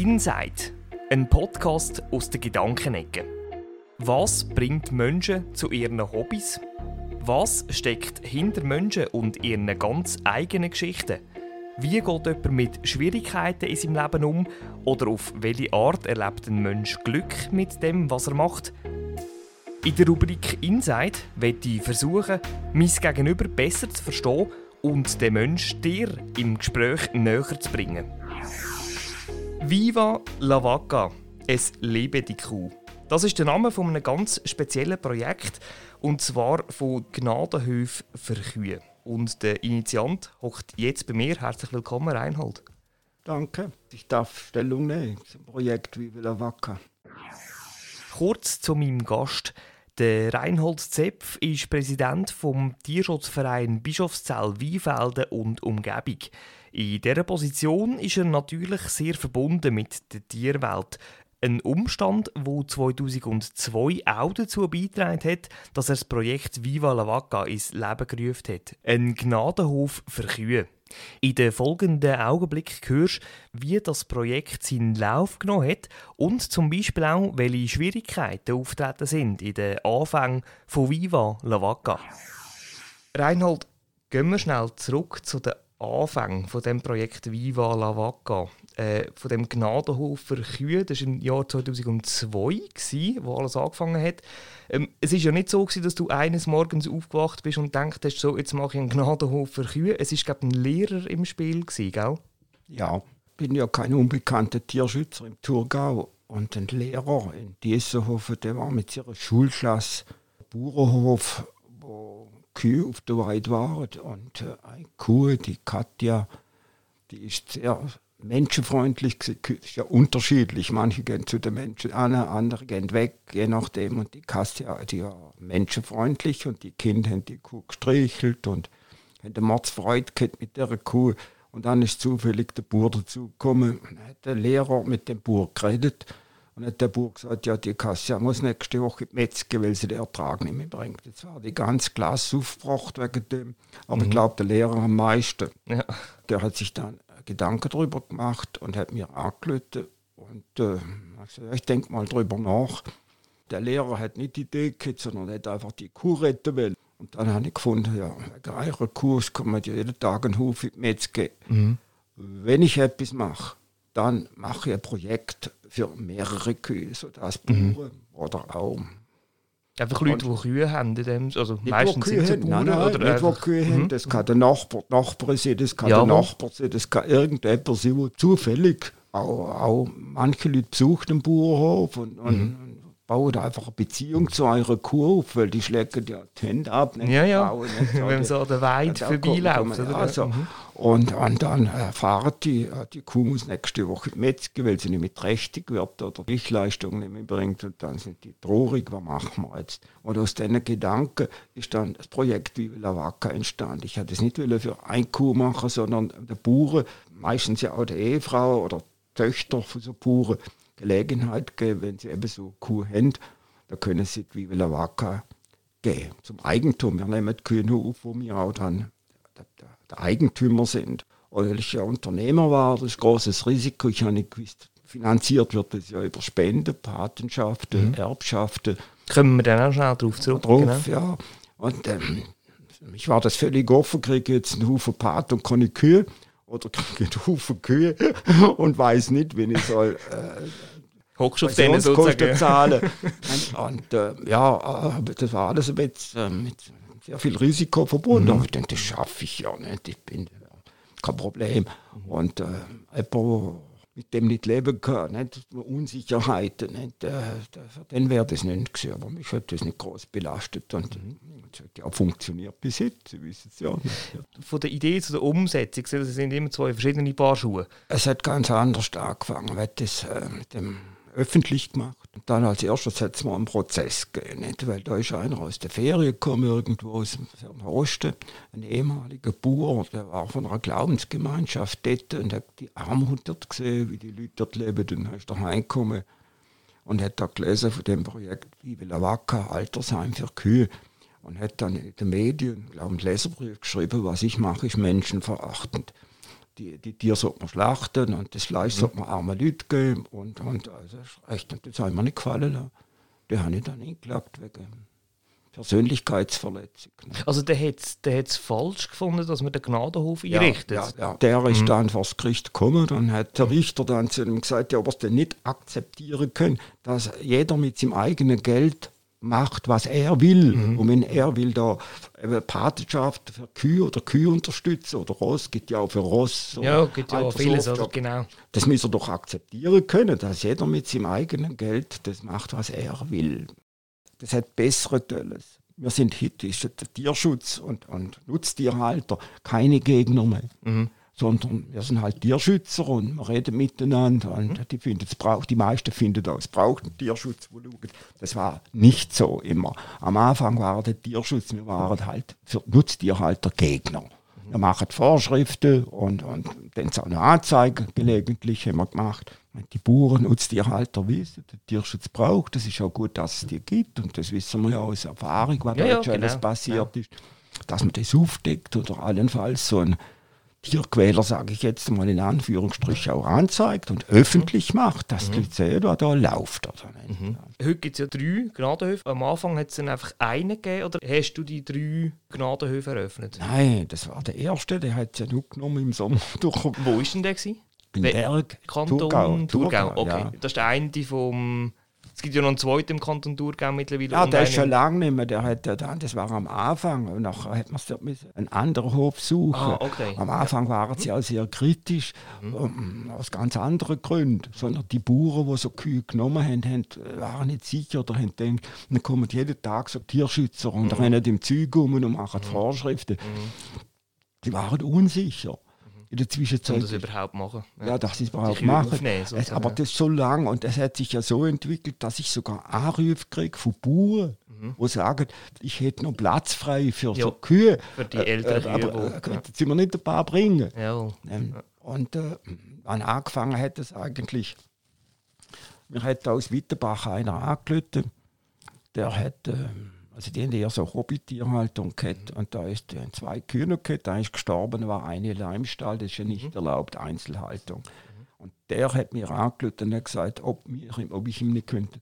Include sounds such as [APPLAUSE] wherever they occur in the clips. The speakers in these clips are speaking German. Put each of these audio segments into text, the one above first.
Inside, ein Podcast aus der Gedankenecke. Was bringt Menschen zu ihren Hobbys? Was steckt hinter Menschen und ihren ganz eigenen Geschichten? Wie geht jemand mit Schwierigkeiten in seinem Leben um? Oder auf welche Art erlebt ein Mensch Glück mit dem, was er macht? In der Rubrik Inside werde ich versuchen, mein Gegenüber besser zu verstehen und den Menschen dir im Gespräch näher zu bringen. Viva la Vaca, es lebe die Kuh. Das ist der Name von einem ganz speziellen Projekt und zwar von Gnadenhöf für Kühe. Und der Initiant hockt jetzt bei mir. Herzlich willkommen, Reinhold. Danke. Ich darf Stellung nehmen zum Projekt Viva la Vaca. Kurz zu meinem Gast. Der Reinhold Zepf ist Präsident vom Tierschutzverein Bischofszell Weinfelden und Umgebung. In dieser Position ist er natürlich sehr verbunden mit der Tierwelt. Ein Umstand, wo 2002 auch dazu beigetragen hat, dass er das Projekt Viva la Vaca ins Leben gerufen hat. Ein Gnadenhof für Kühe. In den folgenden Augenblicken hörst wie das Projekt seinen Lauf genommen hat und zum Beispiel auch, welche Schwierigkeiten auftreten sind in den Anfängen von Viva la Vaca. Reinhold, gehen wir schnell zurück zu den Anfang von dem Projekt Viva la Vaca, äh, von dem Gnadenhof für Kühe, das war im Jahr 2002, gewesen, wo alles angefangen hat. Ähm, es ist ja nicht so, gewesen, dass du eines Morgens aufgewacht bist und denkst, hast, so, jetzt mache ich einen Gnadenhof für Kühe. Es war, glaube ein Lehrer im Spiel, gewesen, gell? Ja, ich bin ja kein unbekannter Tierschützer im Thurgau. Und ein Lehrer in Diessenhofen, der war mit seiner Schulklasse Bauernhof, Kühe auf der Weide waren. Und äh, eine Kuh, die Katja, die ist sehr menschenfreundlich. Das ist ja unterschiedlich. Manche gehen zu den Menschen an, andere gehen weg, je nachdem. Und die Katja, die war menschenfreundlich und die Kinder haben die Kuh gestrichelt und haben den Mordsfreude gehabt mit der Kuh. Und dann ist zufällig der Bauer dazugekommen. Dann hat der Lehrer mit dem Bauer geredet. Und hat der Bauer gesagt, ja, die Kassia muss nächste Woche in die Metzge, weil sie den Ertrag nicht mehr bringt. Jetzt war die ganze Klasse aufgebracht wegen dem. Aber mhm. ich glaube, der Lehrer am meisten. Ja. Der hat sich dann Gedanken darüber gemacht und hat mir angelötet. Und äh, ich denke mal darüber nach. Der Lehrer hat nicht die Idee gehabt, sondern hat einfach die Kuh retten wollen. Und dann habe ich gefunden, ja, wegen einer Kuh kann man jeden Tag einen Huf in die Metzge. Mhm. Wenn ich etwas mache, dann mache ich ein Projekt für mehrere Kühe, sodass mhm. Bauern oder auch Einfach Leute, die Kühe haben, in dem, also nicht, meistens sind sie Bauern. Nein, nein, oder nicht, einfach, Kühe mhm. haben. Das kann der Nachbar, Nachbar sein, das kann ja, der Nachbar sein, das kann irgendjemand sein, der zufällig auch, auch manche Leute besuchen den Bauernhof und, und, mhm bauen einfach eine Beziehung zu eurer Kuh auf, weil die schlägt ja die Hände ab. Nicht? Ja, ja, Frauen, [LAUGHS] wenn man so der Weid vorbeiläuft. Also, mhm. und, und dann erfahren die, äh, die Kuh muss nächste Woche Metzger, weil sie nicht mehr trächtig wird oder Lichtleistung nicht mehr bringt und dann sind die traurig, was machen wir jetzt? Und aus diesen Gedanken ist dann das Projekt Viva la Vaca entstanden. Ich hatte es nicht für eine Kuh machen, sondern der Bauern, meistens ja auch die Ehefrau oder Töchter von so Bauern, Gelegenheit geben, wenn sie eben so Kuh haben, da können sie die Viva Vaca gehen. Zum Eigentum. Wir nehmen die Kühe nur auf, wo wir auch dann der, Eigentümer sind. Ich ja Unternehmer war, das ist ein großes Risiko. Ich habe nicht gewusst, finanziert wird das ja über Spenden, Patenschaften, mhm. Erbschaften. Kommen wir dann auch schnell drauf zurück. Drauf, genau. ja. Und ähm, mich war das völlig offen, kriege jetzt einen Haufen Pat und keine Kühe oder [LAUGHS] kriege Haufen Kühe und weiß nicht, wenn ich soll äh, sozusagen. zahlen. [LAUGHS] und, und äh, ja, äh, das war alles mit, äh, mit sehr viel Risiko verbunden. Mhm. ich denke, das schaffe ich ja nicht. Ich bin kein Problem. Und äh, jemand, mit dem nicht leben kann, nicht? Unsicherheiten, nicht? Äh, den wäre das nicht gewesen. Aber mich hat das nicht groß belastet. Und mhm. es hat ja funktioniert bis jetzt, Sie wissen es ja. Von der Idee zu der Umsetzung, das sind immer zwei verschiedene Paar Schuhe. Es hat ganz anders angefangen, weil das äh, mit dem öffentlich gemacht. Dann als erstes hat mal einen Prozess gegeben, nicht? weil da ist einer aus der Ferien gekommen, irgendwo aus dem Osten, ein ehemaliger Bauer, der war von einer Glaubensgemeinschaft dort und hat die Armut dort gesehen, wie die Leute dort leben. Dann ist er heimgekommen und hat da gelesen von dem Projekt Vive Vaca, Altersheim für Kühe. Und hat dann in den Medien, glaube ich, einen Leserbrief geschrieben, was ich mache, ist menschenverachtend die, die Tiere sollte man schlachten und das Fleisch mhm. sollte man armen Leuten geben. Und, und also, echt, das hat mir nicht gefallen. Die habe ich dann eingelagt wegen Persönlichkeitsverletzung. Also der hat es der falsch gefunden, dass man den Gnadenhof einrichtet? Ja, ja, ja. Der ist mhm. dann vor das Gericht gekommen, dann hat der Richter dann zu ihm gesagt, ja, ob er es denn nicht akzeptieren können, dass jeder mit seinem eigenen Geld macht, was er will. Mhm. Und wenn er will da eine Patenschaft für Kühe oder Kühe unterstützen oder Ross, geht ja auch für Ross. Ja, geht ja auch vieles, oder? genau. Das muss er doch akzeptieren können, dass jeder mit seinem eigenen Geld das macht, was er will. Das hat bessere Tolles. Wir sind heute, ist der Tierschutz und, und Nutztierhalter keine Gegner mehr. Mhm sondern wir sind halt Tierschützer und wir reden miteinander und mhm. die, finden, es braucht, die meisten finden das, es braucht einen Tierschutz, wo. Das war nicht so immer. Am Anfang war der Tierschutz, wir waren halt für Nutztierhalter Gegner. Mhm. Wir machen Vorschriften und, und dann so eine Anzeige gelegentlich haben wir gemacht. Die Bauern, Nutztierhalter wissen, der Tierschutz braucht, das ist auch gut, dass es die gibt und das wissen wir ja aus Erfahrung, was ja, da ja, schon genau. alles passiert ja. ist, dass man das aufdeckt oder allenfalls so ein Tierquäler, sage ich jetzt mal in Anführungsstrichen, auch anzeigt und öffentlich macht, dass mhm. die was da läuft. Oder nicht. Mhm. Heute gibt es ja drei Gnadenhöfe. Am Anfang hat es dann einfach einen gegeben oder hast du die drei Gnadenhöfe eröffnet? Nein, das war der erste, der hat es ja nur genommen im Sommer. [LAUGHS] Wo war denn der? Gewesen? In Berg, Kanton Thurgau. Thurgau. Okay, ja. das ist der eine vom es gibt ja noch einen zweiten im Kanton Thurgau mittlerweile. Ja, der ist schon lange nicht mehr. Der hat, dann, das war am Anfang. Und nachher hat man einen anderen Hof suchen. Ah, okay. Am Anfang ja. waren sie auch sehr kritisch, mhm. um, aus ganz anderen Gründen. Sondern die Bauern, die so Kühe genommen haben, haben waren nicht sicher oder haben gedacht, dann kommen jeden Tag so Tierschützer und mhm. rennen im Zeug um und machen mhm. Vorschriften. Mhm. Die waren unsicher in der Zwischenzeit. Um das überhaupt machen. Ja, ja dass sie es überhaupt machen. Es, aber das so lang und das hat sich ja so entwickelt, dass ich sogar Anrufe kriege von Bauern, mhm. die sagen, ich hätte noch Platz frei für ja, so Kühe. Für die älteren äh, Kühe. Aber äh, könnten Sie mir nicht ein paar bringen? Ja. Ähm, und äh, wann angefangen hat es eigentlich, mir hat aus Wittenbach einer angelötet, der hat... Äh, also die haben eher so Hobbytierhaltung gehabt. Und da ist äh, zwei Kühe gehabt, da ist gestorben, war eine Leimstall, das ist ja nicht mhm. erlaubt, Einzelhaltung. Mhm. Und der hat mir angelötet und gesagt, ob, mir, ob ich ihm nicht könnte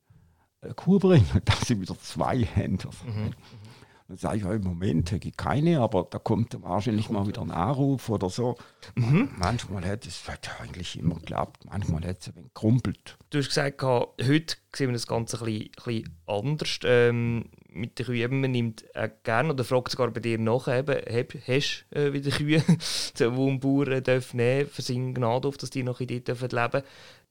eine Kuh bringen, [LAUGHS] dass sie wieder zwei haben. Mhm. Dann sage ich, im Moment hätte ich keine, aber da kommt wahrscheinlich mal wieder ein Anruf oder so. Mhm. Manchmal hat es hat eigentlich immer geklappt, manchmal hat es ein wenig gerumpelt. Du hast gesagt, heute sehen wir das Ganze ein bisschen, ein bisschen anders. Ähm, mit den Kühen, man nimmt äh, gerne oder fragt sogar bei dir nach, eben, hast du äh, wieder Kühe, die ein Bauer äh, darf nehmen für seinen Gnadenhof, dass die noch in dort leben dürfen.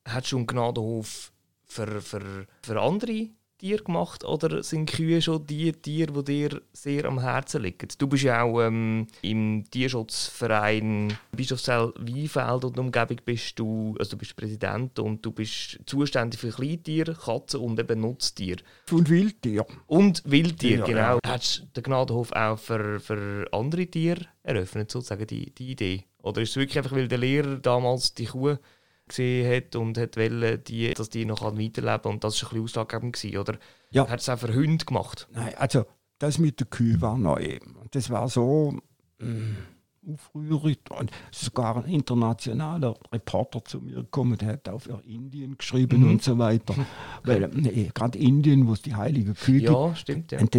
Hast du einen Gnadenhof für, für, für andere Tiere gemacht oder sind Kühe schon die Tiere, die dir sehr am Herzen liegen? Du bist ja auch ähm, im Tierschutzverein Bischofszell Weinfeld und Umgebung bist du, also du bist Präsident und du bist zuständig für Kleintiere, Katzen und eben Nutztiere. Und Wildtiere. Und Wildtiere, ja, genau. Ja. Hast du den Gnadenhof auch für, für andere Tiere eröffnet, sozusagen, die, die Idee? Oder ist es wirklich einfach, weil der Lehrer damals die Kuh gesehen hat und hat wollte, die, dass die noch weiterleben kann. Und das war ein bisschen ausschlaggebend. Gewesen, oder ja. hat es auch für Hunde gemacht? Nein, also das mit der Kühe war neu. Das war so mm, aufrührig. Und sogar ein internationaler Reporter zu mir gekommen, der hat auch für Indien geschrieben mhm. und so weiter. Weil nee, gerade Indien, wo es die heilige Kühe ja, gibt. Stimmt, ja. Und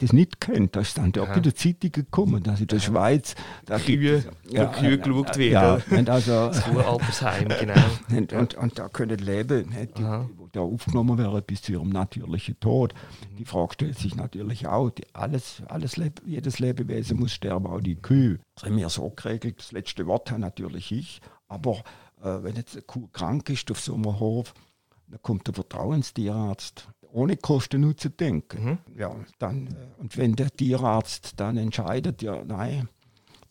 das, nicht kennt, da ist dann ja. in der Zeitung gekommen, dass in der Schweiz da Kühe, ja, Kühe geschaut werden. Ja, und also, das Altersheim, [LAUGHS] genau. Und, und, und, da können leben, die, die da aufgenommen werden bis zu ihrem natürlichen Tod. Die Frage stellt sich natürlich auch, die, alles, alles jedes Lebewesen muss sterben, auch die Kühe. Das haben wir so geregelt, das letzte Wort hat natürlich ich, aber äh, wenn jetzt eine Kuh krank ist auf so einem Hof, dann kommt der Vertrauenstierarzt ohne Kosten-Nutzen denken. Mhm. Ja, dann, äh, und wenn der Tierarzt dann entscheidet, ja, nein,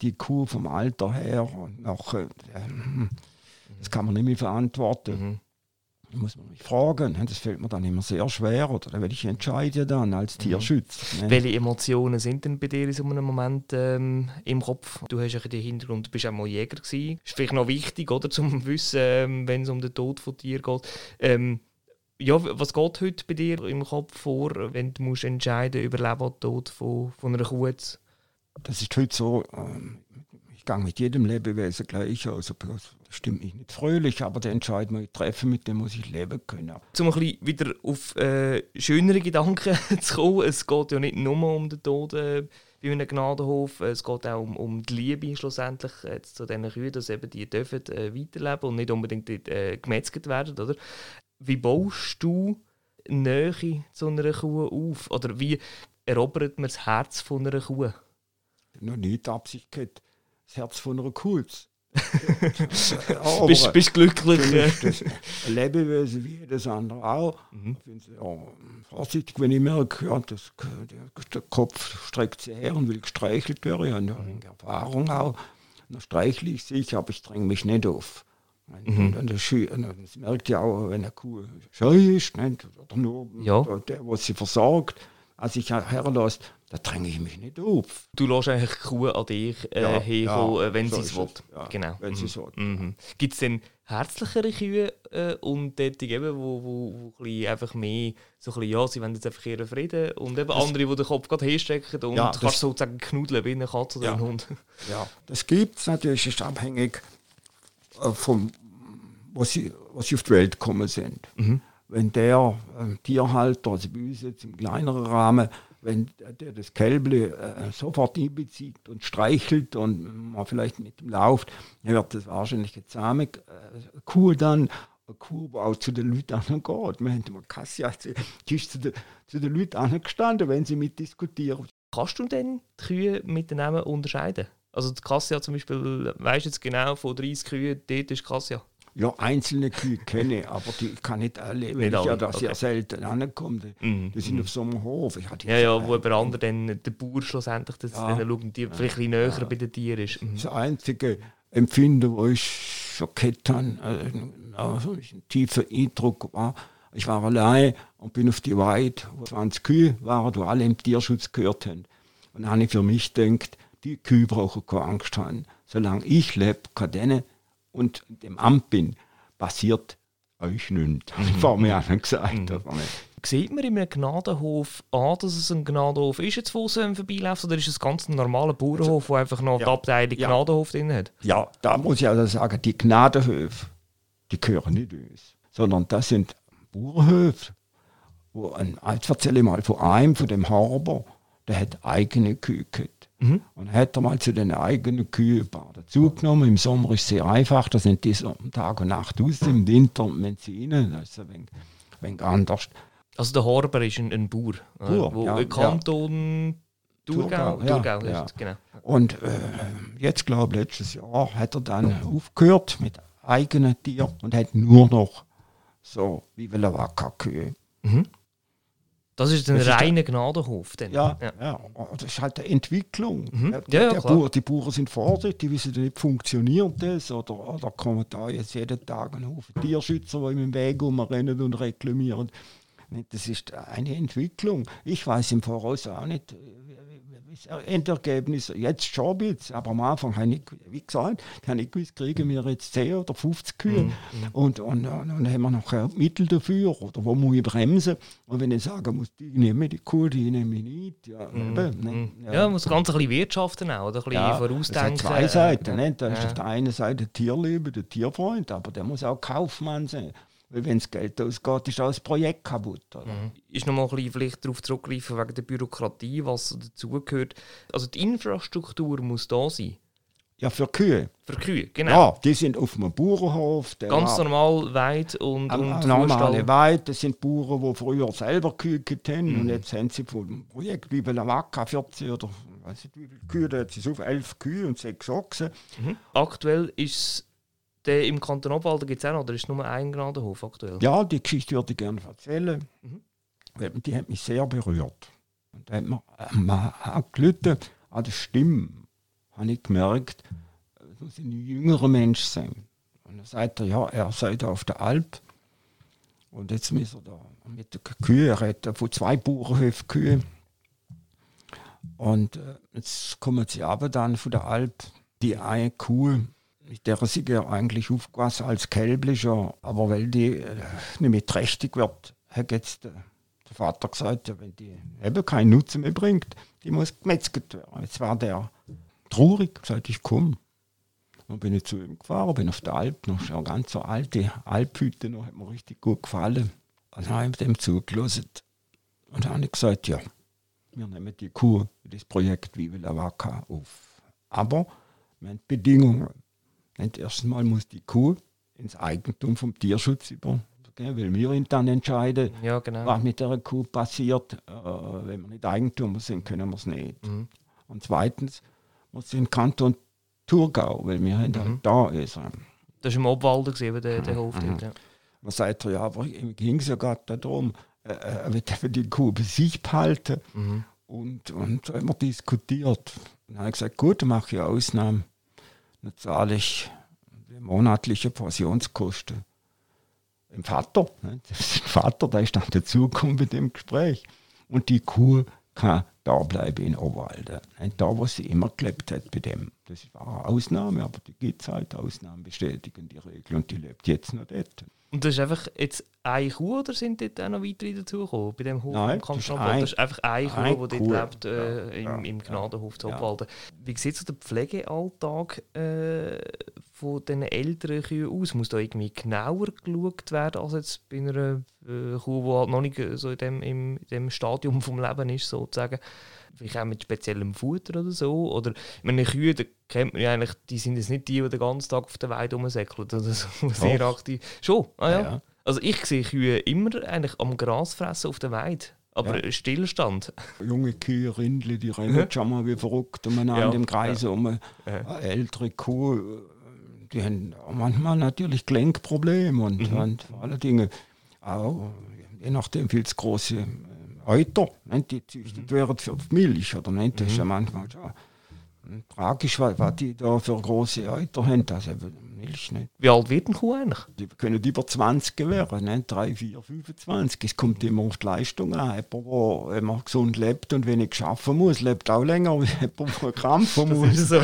die Kuh vom Alter her, nach, äh, hm, das kann man nicht mehr verantworten. Mhm. muss man mich fragen. Das fällt mir dann immer sehr schwer. Oder werde ich entscheiden dann als mhm. Tierschützer. Ne? Welche Emotionen sind denn bei dir in so einem Moment ähm, im Kopf? Du hast ja den Hintergrund, du bist auch mal Jäger gewesen. Ist vielleicht noch wichtig, oder, zum Wissen, ähm, wenn es um den Tod von Tieren geht. Ähm, ja, was geht heute bei dir im Kopf vor, wenn du musst entscheiden über Leben oder Tod von, von einer Kuh? Das ist heute so, ähm, ich gehe mit jedem Lebewesen gleich aus. Das stimmt mich nicht fröhlich, aber der Entscheid, den ich treffe, mit dem muss ich leben können. Um ein bisschen wieder auf äh, schönere Gedanken [LAUGHS] zu kommen, es geht ja nicht nur um den Tod äh, bei einem Gnadenhof, es geht auch um, um die Liebe schlussendlich äh, zu diesen Kühen, dass eben die dürfen äh, weiterleben und nicht unbedingt äh, gemetzelt werden, oder? Wie baust du Nähe zu einer Kuh auf? Oder wie erobert man das Herz von einer Kuh? Noch nie die Absicht gehabt, das Herz von einer Kuh [LAUGHS] bist, bist glücklich. Das ein Lebewesen wie jedes andere auch. Mhm. Ich bin sehr vorsichtig, wenn ich merke, ja, das, der Kopf streckt sich her und will gestreichelt werden. Ich habe mhm. Erfahrung auch. Dann streichle ich sich, aber ich dränge mich nicht auf. Mhm. Und das, das merkt ja auch, wenn eine Kuh scheu ist, nicht? oder nur ja. der, der sie versorgt, als ich herlässt, da dränge ich mich nicht auf. Du lässt eigentlich die Kuh an dich äh, ja, herkommen, ja, wenn so sie es will. Ja, genau. Wenn mhm. sie es will. Mhm. Gibt es denn herzlichere Kühe äh, und dort eben, wo, wo, wo einfach mehr so ein bisschen, ja, sie wollen jetzt einfach ihren Frieden und eben das, andere, die den Kopf gerade herstrecken und ja, kannst sozusagen knudeln wie eine Katze oder ein Hund. Ja, das gibt es natürlich, ist abhängig äh, vom, wo sie, wo sie auf die Welt gekommen sind. Mhm. Wenn der äh, Tierhalter, also bei uns jetzt im kleineren Rahmen, wenn der das Kälble äh, sofort einbezieht und streichelt und man vielleicht mit ihm läuft, dann wird das wahrscheinlich eine zahme äh, Kuh dann, eine Kuh, die auch zu den Leuten geht. Wir haben mal Kassia, die ist zu den, zu den Leuten angestanden, wenn sie mit diskutieren. Kannst du denn die Kühe miteinander unterscheiden? Also die Kassia zum Beispiel, weißt du jetzt genau, von 30 Kühen, dort ist Kassia? Ja, einzelne Kühe kenne ich, aber die kann nicht alle, weil ich ja da okay. sehr selten ankomme. Mhm. Die sind mhm. auf so einem Hof. ja, ja, wo über andere dann der Bauer schlussendlich das ja. dann schauen, die vielleicht ein bisschen näher ja. bei den Tieren ist. Mhm. Das einzige Empfinden, wo ich schockiert habe, also ein tiefer Eindruck war, ich war allein und bin auf die Weide, wo 20 Kühe waren, die alle im Tierschutz gehört haben. Und dann habe ich für mich gedacht, die Kühe brauchen keine Angst haben. Solange ich lebe, kann denen und dem Amt bin, passiert euch nichts. Das war mir auch gesagt. Mhm. Sieht man in einem Gnadenhof an, dass es ein Gnadenhof ist, jetzt, wo es vorbeiläuft, oder ist es ein ganz normaler Bauernhof, der einfach noch ja. die Abteilung ja. Gnadenhof drin hat? Ja, da muss ich also sagen, die Gnadenhöfe, die gehören nicht uns, sondern das sind Bauernhöfe, wo ein, jetzt erzähle ich mal von einem, von dem Harber, der hat eigene Kühe gehabt. Mhm. Und hat er mal zu den eigenen Kühen ein paar dazugenommen. Im Sommer ist es sehr einfach, da sind die so Tag und Nacht aus. Im Winter, wenn sie rein, das ist ein wenig, ein wenig anders. Also der Horber ist ein, ein Bauer, Bauer wo ja, Kanton Thurgau, Thurgau, ja, ja. genau. Und äh, jetzt, glaube ich, letztes Jahr hat er dann aufgehört mit eigenen Tieren und hat nur noch so wie Waka-Kühe. Mhm. Das ist ein das reiner Gnadenhof. Ja, ja, ja. Das ist halt eine Entwicklung. Mhm. Ja, ja, Bauer, die Bauern sind vorsichtig, die wissen nicht, funktioniert das oder, oder kommen da jetzt jeden Tag ein Haufen Tierschützer, die im Weg rumrennen und reklamieren. Das ist eine Entwicklung. Ich weiß im Voraus auch nicht, Endergebnis jetzt schon bisschen, aber am Anfang habe ich, wie gesagt, habe ich gewusst, kriegen wir jetzt 10 oder 50 Kühe mhm. und, und, und, dann haben wir noch Mittel dafür oder wo muss ich bremsen und wenn ich sagen muss, die nehme die Kuh, die nehme ich nicht. Ja, mhm. eben, ne? ja. ja, muss ganz ein bisschen wirtschaften auch, oder ein bisschen ja, vorausdenken. Es hat zwei Seiten, ne? da ist auf der einen Seite der Tierliebe, der Tierfreund, aber der muss auch Kaufmann sein. Weil wenn das Geld ausgeht, ist auch das Projekt kaputt. Oder? Mhm. Ist noch mal ein bisschen vielleicht darauf zurückgreifen wegen der Bürokratie, was dazugehört. Also die Infrastruktur muss da sein. Ja, für Kühe. Für Kühe, genau. Ja, die sind auf einem Bauernhof. Ganz normal weit und, und Normale Weit, das sind Bauern, die früher selber Kühe hatten mhm. und jetzt haben sie vom Projekt wie Waka 40 oder weiß nicht wie viele Kühe, da hat sie auf elf Kühe und sechs Ochsen. Mhm. Aktuell ist es der im Kanton Obwalden gibt es auch noch, oder ist es nur ein Gnadenhof aktuell? Ja, die Geschichte würde ich gerne erzählen. Mhm. Die hat mich sehr berührt. Und da hat man äh, gelitten, an der Stimme habe ich gemerkt, es muss ein jüngerer Mensch sein. Und dann sagt er, ja, er sei da auf der Alp. Und jetzt muss er da mit den Kühen, er hat von zwei Bauernhöfen Kühe. Und äh, jetzt kommen sie aber dann von der Alp, die eine Kuh der sind ja eigentlich aufgewachsen als Kälblicher, aber weil die äh, nicht mehr trächtig wird, hat jetzt der, der Vater gesagt, wenn die eben keinen Nutzen mehr bringt, die muss gemetzelt werden. Jetzt war der traurig, gesagt, ich komme. Dann bin ich zu ihm gefahren, bin auf der Alp, noch eine ganz so alte Alphütte, noch hat mir richtig gut gefallen. Dann habe ich dem zugelassen. Und dann habe ich gesagt, ja, wir nehmen die Kuh, das Projekt Vive la Vaca auf. Aber haben Bedingungen. Und erstens mal muss die Kuh ins Eigentum vom Tierschutz übergehen, weil wir dann entscheiden, Ja, genau. was mit der Kuh passiert. Äh, wenn wir nicht Eigentümer sind, können wir es nicht. Mhm. Und zweitens muss in Kanton Thurgau, weil wir haben Mhm. halt da ist. äh, Das war im Obwalden, gewesen, der, der Hof dort. Ja. Man sagt ja, aber ihm ging es ja gerade darum, äh, er wird eben die Kuh bei sich behalten. Mhm. Und, und so haben wir diskutiert. Dann habe ich gesagt, gut, dann mache ich eine Ausnahme. Dann zahle ich die monatliche Pensionskosten. Im Vater, ne? das ist der Vater, der ist dann dazugekommen mit dem Gespräch. Und die Kuh kann da bleiben in Obwalden. Ne? Da, wo sie immer gelebt hat bei dem. Das war eine Ausnahme, aber die gibt es halt. Ausnahmen bestätigen die Regel und die lebt jetzt noch dort. Und das ist einfach jetzt eine Kuh oder sind dort auch noch weitere dazugekommen bei dem Hof Nein, das ist ein- Das ist einfach eine Kuh, die dort lebt äh, Ja, im, ja, im ja. Gnadenhof zu Ja. Obwalden. Wie sieht so der Pflegealltag äh, von den älteren Kühen aus? Muss da irgendwie genauer geschaut werden als jetzt bei einer äh, Kuh, die halt noch nicht so in dem, im, in dem Stadium vom Leben ist, sozusagen? Vielleicht auch mit speziellem Futter oder so? Oder, ich meine, Kühe, da kennt man ja eigentlich, die sind jetzt nicht die, die den ganzen Tag auf der Weide rumsäckeln oder so, [LAUGHS] sehr aktiv. Schon, ah ja. Ja. Also ich sehe Kühe immer eigentlich am Gras fressen auf der Weide. Aber Ja. Stillstand. junge Kühe, Rindle, die rennen schon mal wie verrückt umeinander Ja, im Kreis um. Eine ältere Kuh, die haben manchmal natürlich Gelenkprobleme und, Mhm. und vor allen Dingen auch, je nachdem, viel zu große äh, Euter, ne, die züchtet werden für Milch, oder nicht? Das ist ja manchmal schon äh, tragisch, was, was die da für große Euter haben, das Milch nicht. Wie alt wird eine Kuh eigentlich? Die können über 20 werden, ne? 3, 4, 25. Es kommt immer auf die Leistung an. Jemand, der man gesund lebt und wenig arbeiten muss, lebt auch länger als jemand, der krampfen muss. so.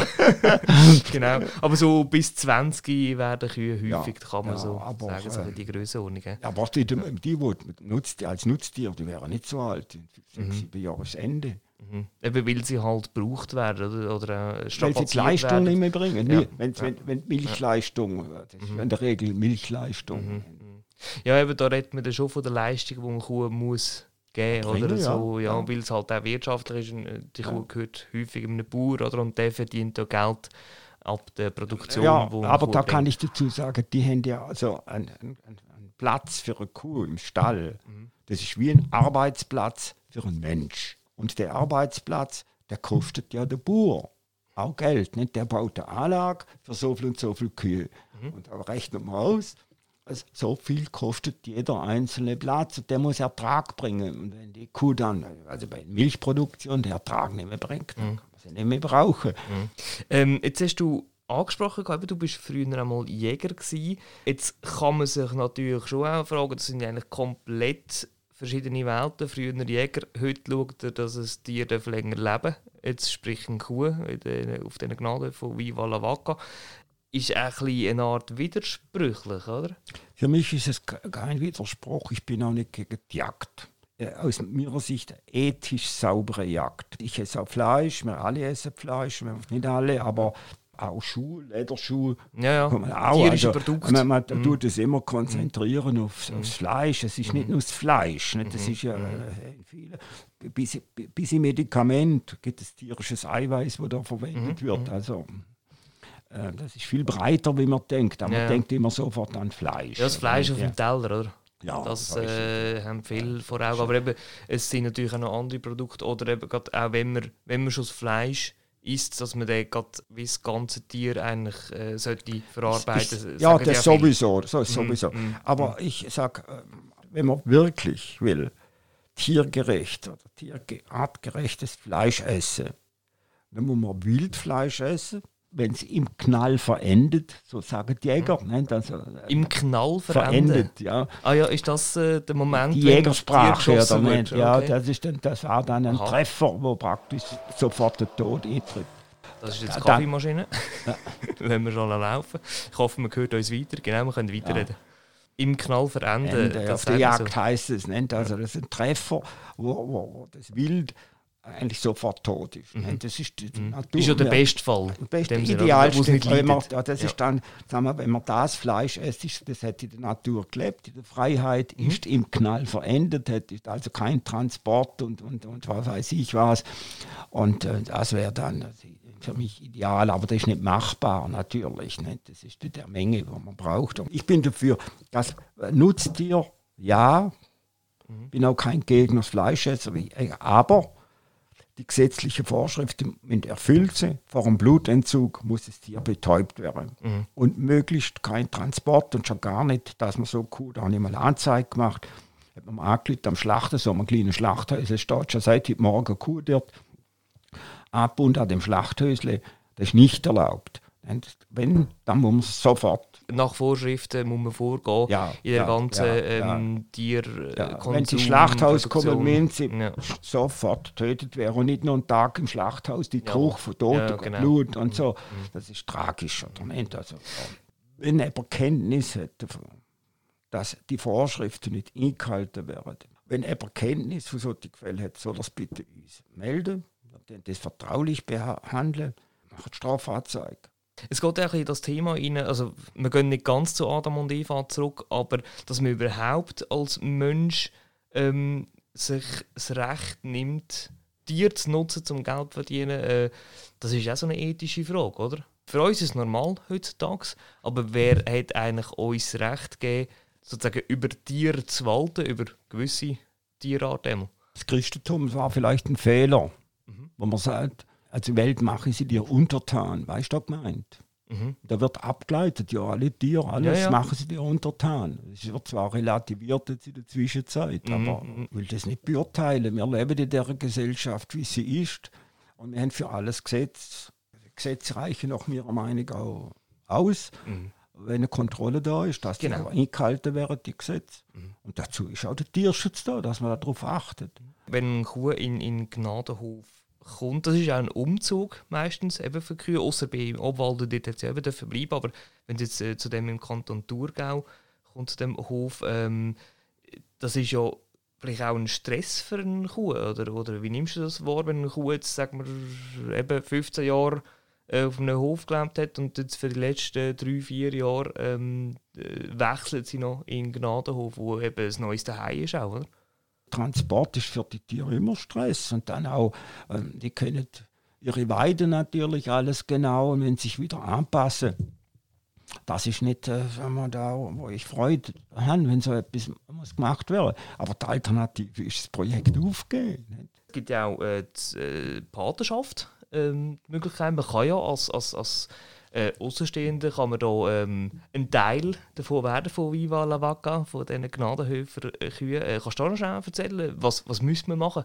[LAUGHS] genau. Aber so bis 20 werden Kühe häufig, Ja, kann man ja, so aber, sagen, so äh, die Grössenordnung. gell? Aber die, die, die, als Nutztier, die wären nicht so alt. Sechs, sieben Jahresende. Mhm. Eben weil sie halt gebraucht werden oder, oder äh, Weil sie die strapaziert Leistung werden. nicht mehr bringen. Ja. Wenn, wenn, wenn die Milchleistung, das ist in der Regel Milchleistung. Ja, eben, da redet man dann schon von der Leistung, die eine Kuh muss geben Bringen, oder ja. so. Ja, Ja. weil es halt auch wirtschaftlich ist. und, äh, Die Ja. Kuh gehört häufig einem Bauer oder, und der verdient auch Geld ab der Produktion. Ja, wo aber Kuh da bringt. kann ich dazu sagen, die haben ja also einen, einen, einen Platz für eine Kuh im Stall. Mhm. Das ist wie ein Arbeitsplatz für einen Mensch. Und der Arbeitsplatz, der kostet ja der Bauer auch Geld. Nicht? Der baut eine Anlage für so viel und so viel Kühe. Mhm. Und da rechnet man aus, also so viel kostet jeder einzelne Platz und der muss Ertrag bringen. Und wenn die Kuh dann, also bei Milchproduktion, der Ertrag nicht mehr bringt, Mhm. dann kann man sie nicht mehr brauchen. Ähm, jetzt hast du angesprochen, du bist früher einmal Jäger gewesen. Jetzt kann man sich natürlich schon auch fragen, das sind ja eigentlich komplett verschiedene Welten. Früher Jäger, heute schaut er, dass ein Tier darf länger leben Jetzt sprich eine Kuh den, auf den Gnaden von Viva la Vaca. Ist ein bisschen eine Art widersprüchlich, oder? Für mich ist es ke- kein Widerspruch. Ich bin auch nicht gegen die Jagd. Äh, Aus meiner Sicht ethisch saubere Jagd. Ich esse auch Fleisch, wir alle essen Fleisch, nicht alle, aber auch Schuhe, Lederschuhe. Ja, ja. kann man auch. Tierische Also, Produkte. Man, man Mhm. tut es immer konzentrieren aufs, aufs Fleisch. Es ist nicht nur das Fleisch. Nicht? Mhm. Das ist ja äh, in vielen, bis, bis im Medikament gibt es tierisches Eiweiß, das da verwendet Mhm. wird. Also, äh, das ist viel breiter, wie man denkt. Aber Ja. man denkt immer sofort an Fleisch. Ja, das Fleisch auf ja. dem Teller, oder? Ja, Das äh, haben viele vor Augen. Aber eben, es sind natürlich auch noch andere Produkte. Oder eben gerade auch, wenn man, wenn man schon das Fleisch isst, dass man dann gerade wie das ganze Tier eigentlich äh, sollte verarbeiten. Ist- ja, das sowieso. So ist Mhm, sowieso. mhm, Aber ich sage, wenn man wirklich will, tiergerecht oder tierartgerechtes Fleisch essen, dann muss man Wildfleisch essen, wenn es im Knall verendet, so sagen die Jäger. Ne? Also, äh, Im Knall verendet, ja. Ah ja, ist das äh, der Moment, Die das Jägersprache oder nicht. Ja, Okay. das, ist dann, das war dann ein Aha. Treffer, wo praktisch sofort der Tod eintritt. Das ist jetzt die Kaffeemaschine. Lassen [LAUGHS] wir schon laufen. Ich hoffe, man hört uns weiter. Genau, wir können weiterreden. Im Knall verenden. Ende. das Auf der Jagd so. heißt es, nicht? Also das ist ein Treffer, wo, wo, wo das Wild eigentlich sofort tot ist. Mhm. Das ist die mhm. Natur. Ist ja der beste Fall. Der beste Idealste, wenn man, das ist dann, sagen wir, wenn man das Fleisch isst, das hat in der Natur gelebt, in der Freiheit, mhm. ist im Knall verendet, hat also kein Transport und, und, und was weiß ich was. Und äh, das wäre dann also, für mich ideal, aber das ist nicht machbar natürlich. Nicht? Das ist der Menge, die man braucht. Und ich bin dafür, dass Nutztier, ja, mhm. bin auch kein Gegner des Fleischesser, aber die gesetzliche Vorschrift erfüllt sie. Vor einem Blutentzug muss das Tier betäubt werden. Mhm. Und möglichst kein Transport und schon gar nicht, dass man so da habe ich mal Anzeige gemacht, hat man angelegt am Schlachter, so einem kleinen Schlachthaus, es steht schon seit heute Morgen Kuh dort, Abbund an dem Schlachthäusle, das ist nicht erlaubt. Und wenn, dann muss man sofort nach Vorschriften muss man vorgehen ja, in der ja, ganzen ja, ähm, Tierkonsum. Wenn sie Schlachthaus kommen, müssen sie sofort tötet werden und nicht nur einen Tag im Schlachthaus, die Geruch von Toten, genau. Blut und so. Mhm. Das ist tragisch, oder nicht? Also, wenn jemand Kenntnis hat dass die Vorschriften nicht eingehalten werden, wenn jemand Kenntnis von solchen Fällen hat, soll er es bitte uns melden, wir das vertraulich behandeln, machen Strafanzeige. Es geht auch in das Thema rein, also wir gehen nicht ganz zu Adam und Eva zurück, aber dass man überhaupt als Mensch ähm, sich das Recht nimmt, Tiere zu nutzen, um Geld zu verdienen, äh, das ist auch so eine ethische Frage, oder? Für uns ist es normal heutzutage, aber wer hat eigentlich uns das Recht gegeben, sozusagen über Tiere zu walten, über gewisse Tierarten? Das Christentum war vielleicht ein Fehler, mhm. wo man sagt, also Welt machen sie dir untertan, weißt du, was gemeint? Mhm. Da wird abgeleitet, ja, alle Tiere, alles ja, ja. machen sie dir untertan. Es wird zwar relativiert jetzt in der Zwischenzeit, mhm. aber ich will das nicht beurteilen. Wir leben in der Gesellschaft, wie sie ist. Und wir haben für alles Gesetz. Gesetze reichen nach meiner Meinung auch aus. Mhm. Wenn eine Kontrolle da ist, dass genau. die eingehalten werden, die Gesetze. Mhm. Und dazu ist auch der Tierschutz da, dass man darauf achtet. Wenn eine Kuh in, in Gnadenhof kommt. Das ist auch ein Umzug meistens eben für Kühe, außer bei Obwalden, dort hat sie eben verbleiben. Aber wenn jetzt äh, zu dem im Kanton Thurgau kommt, zu dem Hof, ähm, das ist ja vielleicht auch ein Stress für eine Kuh, oder, oder wie nimmst du das wahr, wenn eine Kuh jetzt, sagen wir, eben 15 Jahre äh, auf einem Hof gelebt hat und jetzt für die letzten drei, vier Jahre ähm, äh, wechselt sie noch in den Gnadenhof, wo eben das neueste Zuhause ist auch, oder? Transport ist für die Tiere immer Stress. Und dann auch, ähm, die können ihre Weide natürlich alles genau und wenn sich wieder anpassen. Das ist nicht, äh, wir, da, wo ich Freude habe, wenn so etwas muss gemacht wird. Aber die Alternative ist das Projekt aufgeben. Es gibt ja auch äh, die äh, Patenschaft. Ähm, die Möglichkeit, man kann ja als, als, als äh, Außenstehenden kann man da ähm, ein Teil davon werden von Viva la Vaca, von diesen Gnadenhöfer äh, Kühen. Äh, kannst du da noch schnell erzählen, was, was müssen wir machen,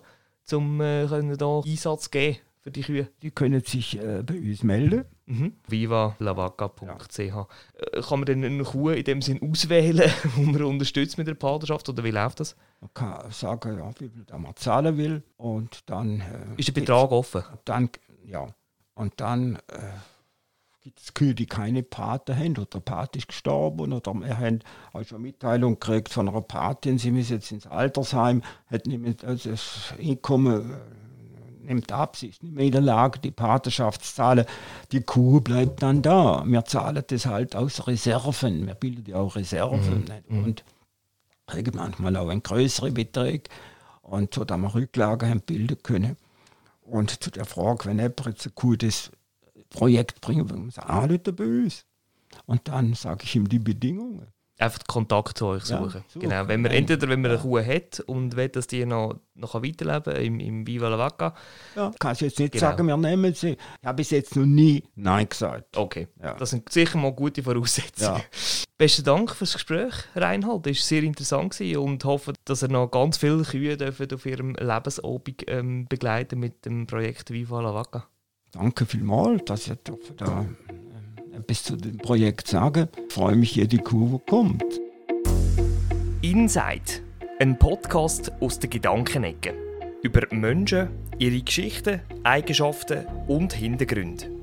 um äh, können da Einsatz geben für die Kühe? Die können sich äh, bei uns melden. Mhm. vivalavaca.ch ja. Äh, kann man denn eine Kuh in dem Sinn auswählen, [LAUGHS] wo man unterstützt mit der Partnerschaft oder wie läuft das? Man kann sagen, ja, wie viel man zahlen will und dann... Äh, Ist der Betrag offen? Dann, ja. Und dann gibt es Kühe, die keine Pate haben oder der Pate ist gestorben oder wir haben auch schon Mitteilung gekriegt von einer Patin, sie müssen jetzt ins Altersheim, hat nicht mehr, also das Einkommen äh, nimmt ab, sie ist nicht mehr in der Lage, die Patenschaft zu zahlen. Die Kuh bleibt dann da. Wir zahlen das halt aus Reserven, wir bilden ja auch Reserven mhm. mhm. und kriegen manchmal auch einen größeren Betrag und so, dass wir Rücklagen haben bilden können. Und zu der Frage, wenn jemand jetzt eine Kuh das Projekt bringen, man sagt, anrufen bei uns. Und dann sage ich ihm die Bedingungen. Einfach Kontakt zu euch suchen. Ja, genau. Wenn man, entweder wenn man eine Kuh hat und will, dass die noch, noch weiterleben kann, im, im Viva la Vaca. Ja, kannst du jetzt nicht genau. sagen, wir nehmen sie. Ich habe bis jetzt noch nie Nein gesagt. Okay, ja. das sind sicher mal gute Voraussetzungen. Ja. [LAUGHS] Besten Dank fürs Gespräch, Reinhold. Das war sehr interessant und hoffe, dass ihr noch ganz viele Kühe dürfen auf ihrem Lebensabend ähm, begleiten mit dem Projekt Viva la Vaca. Danke vielmals, dass ich da äh, etwas zu dem Projekt sagen Ich freue mich, jede Kuh, die kommt. Inside, ein Podcast aus der Gedankenecke. Über Menschen, ihre Geschichten, Eigenschaften und Hintergründe.